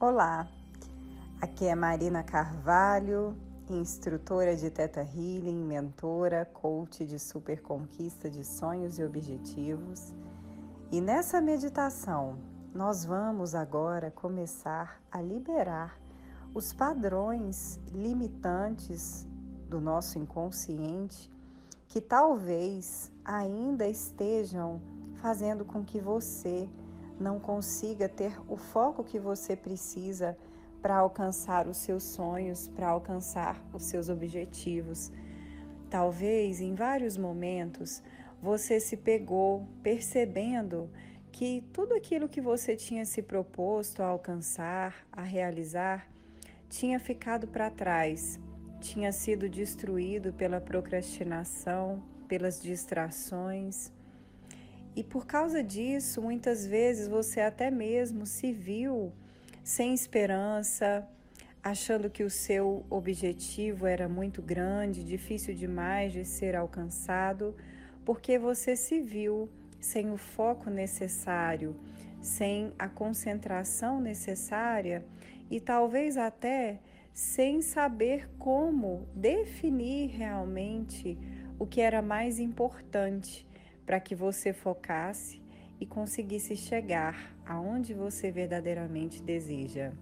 Olá, aqui é Marina Carvalho, instrutora de Teta Healing, mentora, coach de super conquista de sonhos e objetivos. E nessa meditação, nós vamos agora começar a liberar os padrões limitantes do nosso inconsciente que talvez ainda estejam fazendo com que você não consiga ter o foco que você precisa para alcançar os seus sonhos, para alcançar os seus objetivos. Talvez em vários momentos você se pegou percebendo que tudo aquilo que você tinha se proposto a alcançar, a realizar, tinha ficado para trás, tinha sido destruído pela procrastinação, pelas distrações. E por causa disso, muitas vezes você até mesmo se viu sem esperança, achando que o seu objetivo era muito grande, difícil demais de ser alcançado, porque você se viu sem o foco necessário, sem a concentração necessária e talvez até sem saber como definir realmente o que era mais importante para que você focasse e conseguisse chegar aonde você verdadeiramente deseja.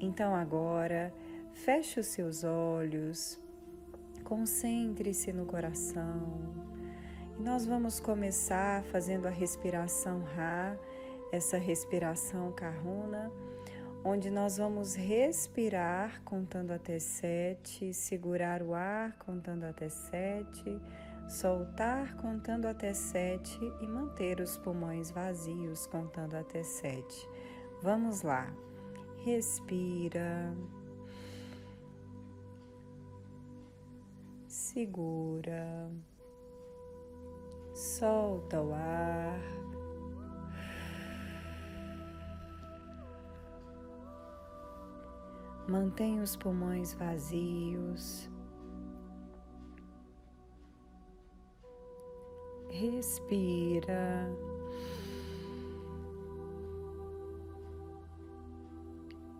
Então agora, feche os seus olhos, concentre-se no coração. E nós vamos começar fazendo a respiração Ra, essa respiração Karuna, onde nós vamos respirar contando até sete, segurar o ar contando até sete soltar contando até sete e manter os pulmões vazios contando até sete. Vamos lá. Respira. Segura. Solta o ar. Mantém os pulmões vazios. respira.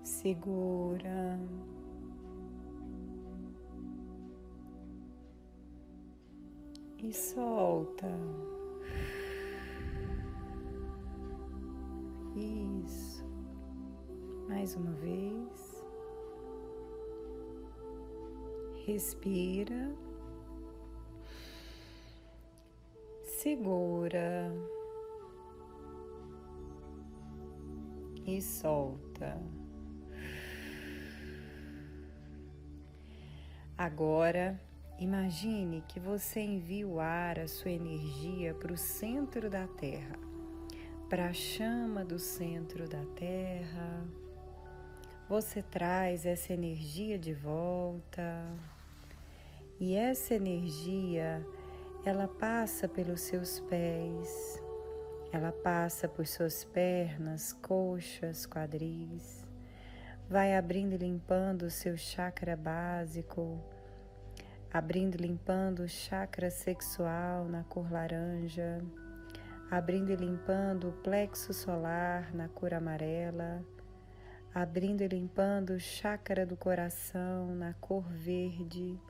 Segura. E solta. Isso. Mais uma vez. Respira. segura e solta. Agora, imagine que você envia o ar, a sua energia para o centro da Terra, para a chama do centro da Terra. Você traz essa energia de volta e essa energia ela passa pelos seus pés, ela passa por suas pernas, coxas, quadris, vai abrindo e limpando o seu chakra básico, abrindo e limpando o chakra sexual na cor laranja, abrindo e limpando o plexo solar na cor amarela, abrindo e limpando o chakra do coração na cor verde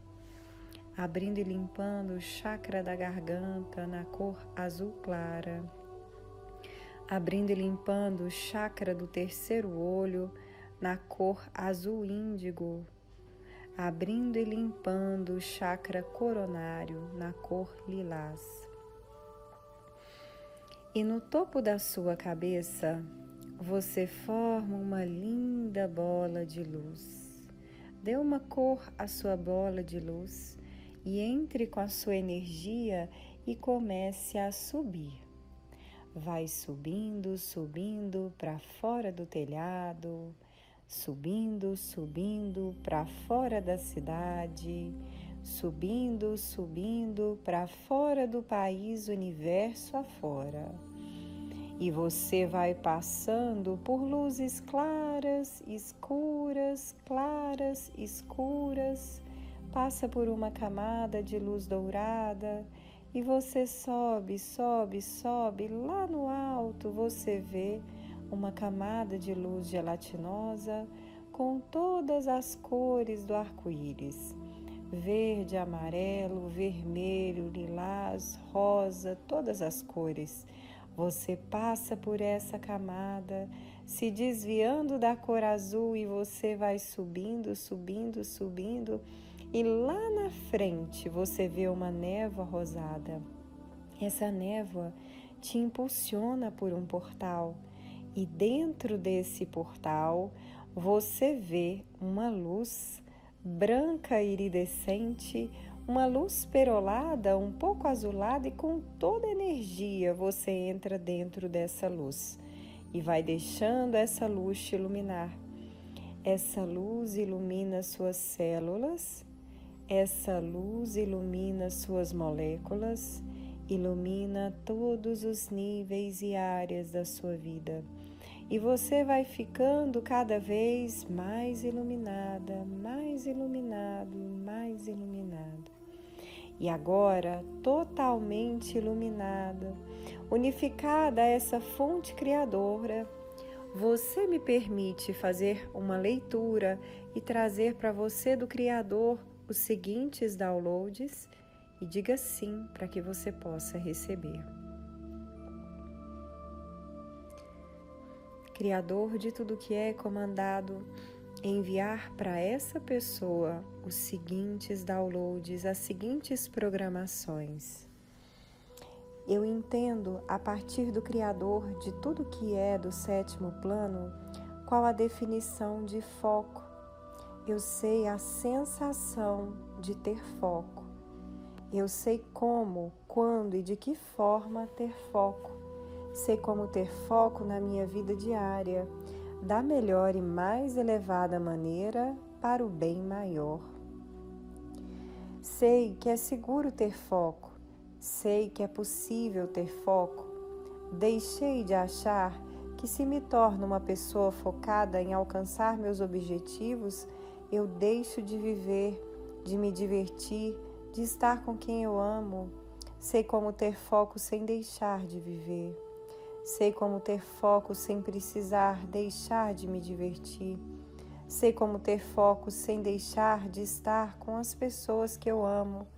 abrindo e limpando o chakra da garganta na cor azul clara, abrindo e limpando o chakra do terceiro olho na cor azul índigo, abrindo e limpando o chakra coronário na cor lilás. E no topo da sua cabeça, você forma uma linda bola de luz. Dê uma cor à sua bola de luz e entre com a sua energia e comece a subir. Vai subindo, subindo para fora do telhado, subindo, subindo para fora da cidade, subindo, subindo para fora do país, universo afora. E você vai passando por luzes claras, escuras, claras, escuras passa por uma camada de luz dourada E você sobe, sobe, sobe, lá no alto você vê uma camada de luz gelatinosa com todas as cores do arco-íris: verde, amarelo, vermelho, lilás, rosa, todas as cores. Você passa por essa camada, se desviando da cor azul e você vai subindo, subindo, subindo, e lá na frente você vê uma névoa rosada. Essa névoa te impulsiona por um portal, e dentro desse portal você vê uma luz branca iridescente, uma luz perolada, um pouco azulada e com toda energia você entra dentro dessa luz e vai deixando essa luz te iluminar. Essa luz ilumina suas células, essa luz ilumina suas moléculas, ilumina todos os níveis e áreas da sua vida e você vai ficando cada vez mais iluminada, mais iluminado, mais iluminado. E agora, totalmente iluminada, unificada a essa fonte criadora, você me permite fazer uma leitura e trazer para você do Criador os seguintes downloads e diga sim para que você possa receber. Criador de tudo que é comandado, enviar para essa pessoa os seguintes downloads, as seguintes programações. Eu entendo, a partir do Criador de tudo que é do sétimo plano, qual a definição de foco. Eu sei a sensação de ter foco. Eu sei como, quando e de que forma ter foco. Sei como ter foco na minha vida diária, da melhor e mais elevada maneira para o bem maior. Sei que é seguro ter foco, sei que é possível ter foco. Deixei de achar que, se me torno uma pessoa focada em alcançar meus objetivos, eu deixo de viver, de me divertir, de estar com quem eu amo. Sei como ter foco sem deixar de viver. Sei como ter foco sem precisar deixar de me divertir. Sei como ter foco sem deixar de estar com as pessoas que eu amo.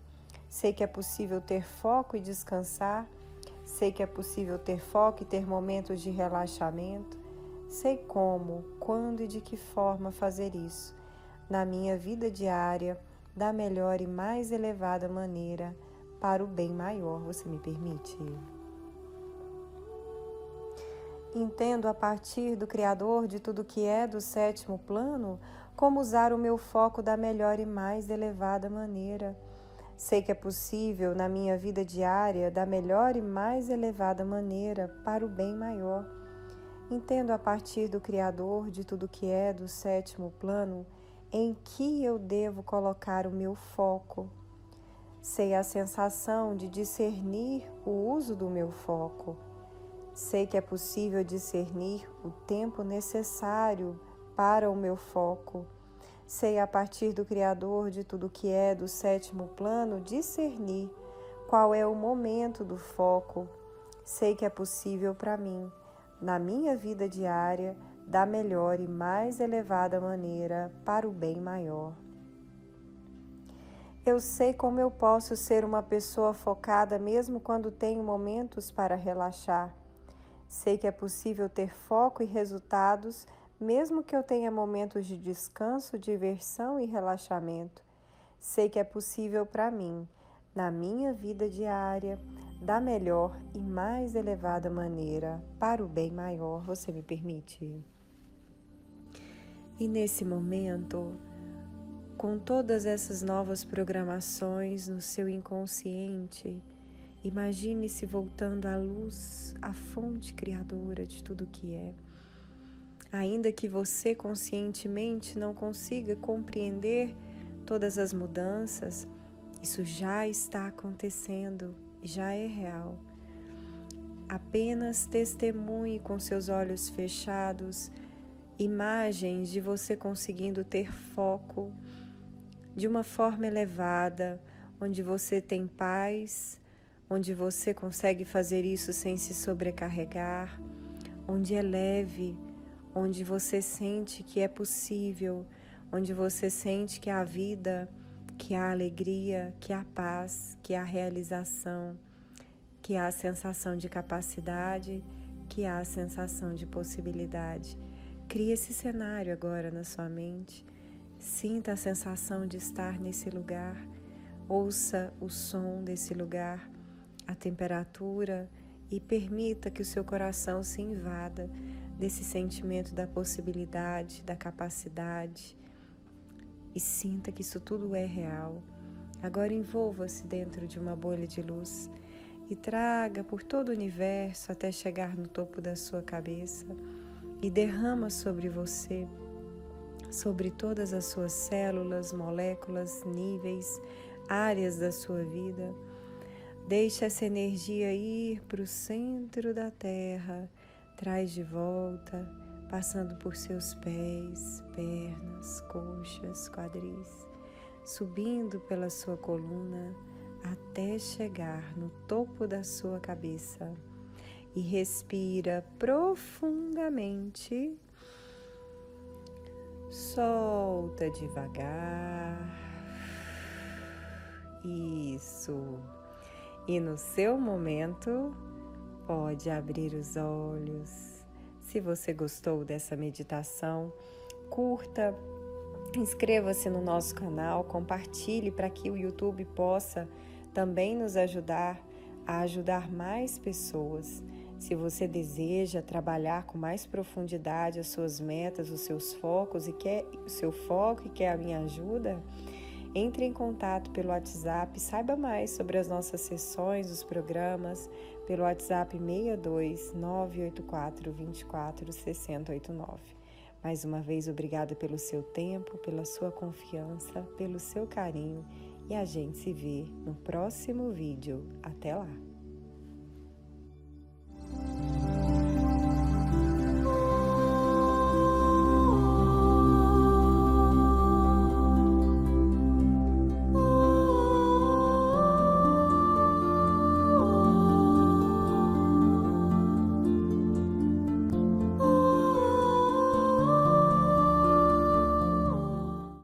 Sei que é possível ter foco e descansar. Sei que é possível ter foco e ter momentos de relaxamento. Sei como, quando e de que forma fazer isso na minha vida diária da melhor e mais elevada maneira para o bem maior. Você me permite? Entendo a partir do Criador de tudo que é do sétimo plano como usar o meu foco da melhor e mais elevada maneira. Sei que é possível na minha vida diária da melhor e mais elevada maneira para o bem maior. Entendo a partir do Criador de tudo que é do sétimo plano em que eu devo colocar o meu foco. Sei a sensação de discernir o uso do meu foco Sei que é possível discernir o tempo necessário para o meu foco. Sei, a partir do Criador de tudo que é do sétimo plano, discernir qual é o momento do foco. Sei que é possível para mim, na minha vida diária, da melhor e mais elevada maneira para o bem maior. Eu sei como eu posso ser uma pessoa focada mesmo quando tenho momentos para relaxar. Sei que é possível ter foco e resultados, mesmo que eu tenha momentos de descanso, diversão e relaxamento. Sei que é possível para mim, na minha vida diária, da melhor e mais elevada maneira, para o bem maior. Você me permite? E nesse momento, com todas essas novas programações no seu inconsciente, Imagine-se voltando à luz, à fonte criadora de tudo que é. Ainda que você conscientemente não consiga compreender todas as mudanças, isso já está acontecendo já é real. Apenas testemunhe com seus olhos fechados imagens de você conseguindo ter foco de uma forma elevada, onde você tem paz, onde você consegue fazer isso sem se sobrecarregar, onde é leve, onde você sente que é possível, onde você sente que a vida, que a alegria, que a paz, que a realização, que há a sensação de capacidade, que a sensação de possibilidade. Crie esse cenário agora na sua mente. Sinta a sensação de estar nesse lugar. Ouça o som desse lugar, a temperatura e permita que o seu coração se invada desse sentimento da possibilidade, da capacidade e sinta que isso tudo é real. Agora envolva-se dentro de uma bolha de luz e traga por todo o universo até chegar no topo da sua cabeça e derrama sobre você, sobre todas as suas células, moléculas, níveis, áreas da sua vida. Deixe essa energia ir para o centro da Terra, traz de volta, passando por seus pés, pernas, coxas, quadris, subindo pela sua coluna até chegar no topo da sua cabeça. E respira profundamente. Solta devagar. Isso. E no seu momento, pode abrir os olhos. Se você gostou dessa meditação, curta, inscreva-se no nosso canal, compartilhe para que o YouTube possa também nos ajudar a ajudar mais pessoas. Se você deseja trabalhar com mais profundidade as suas metas, os seus focos e quer o seu foco e quer a minha ajuda, entre em contato pelo WhatsApp, saiba mais sobre as nossas sessões, os programas, pelo WhatsApp 62 984 24 6089. Mais uma vez, obrigada pelo seu tempo, pela sua confiança, pelo seu carinho e a gente se vê no próximo vídeo. Até lá!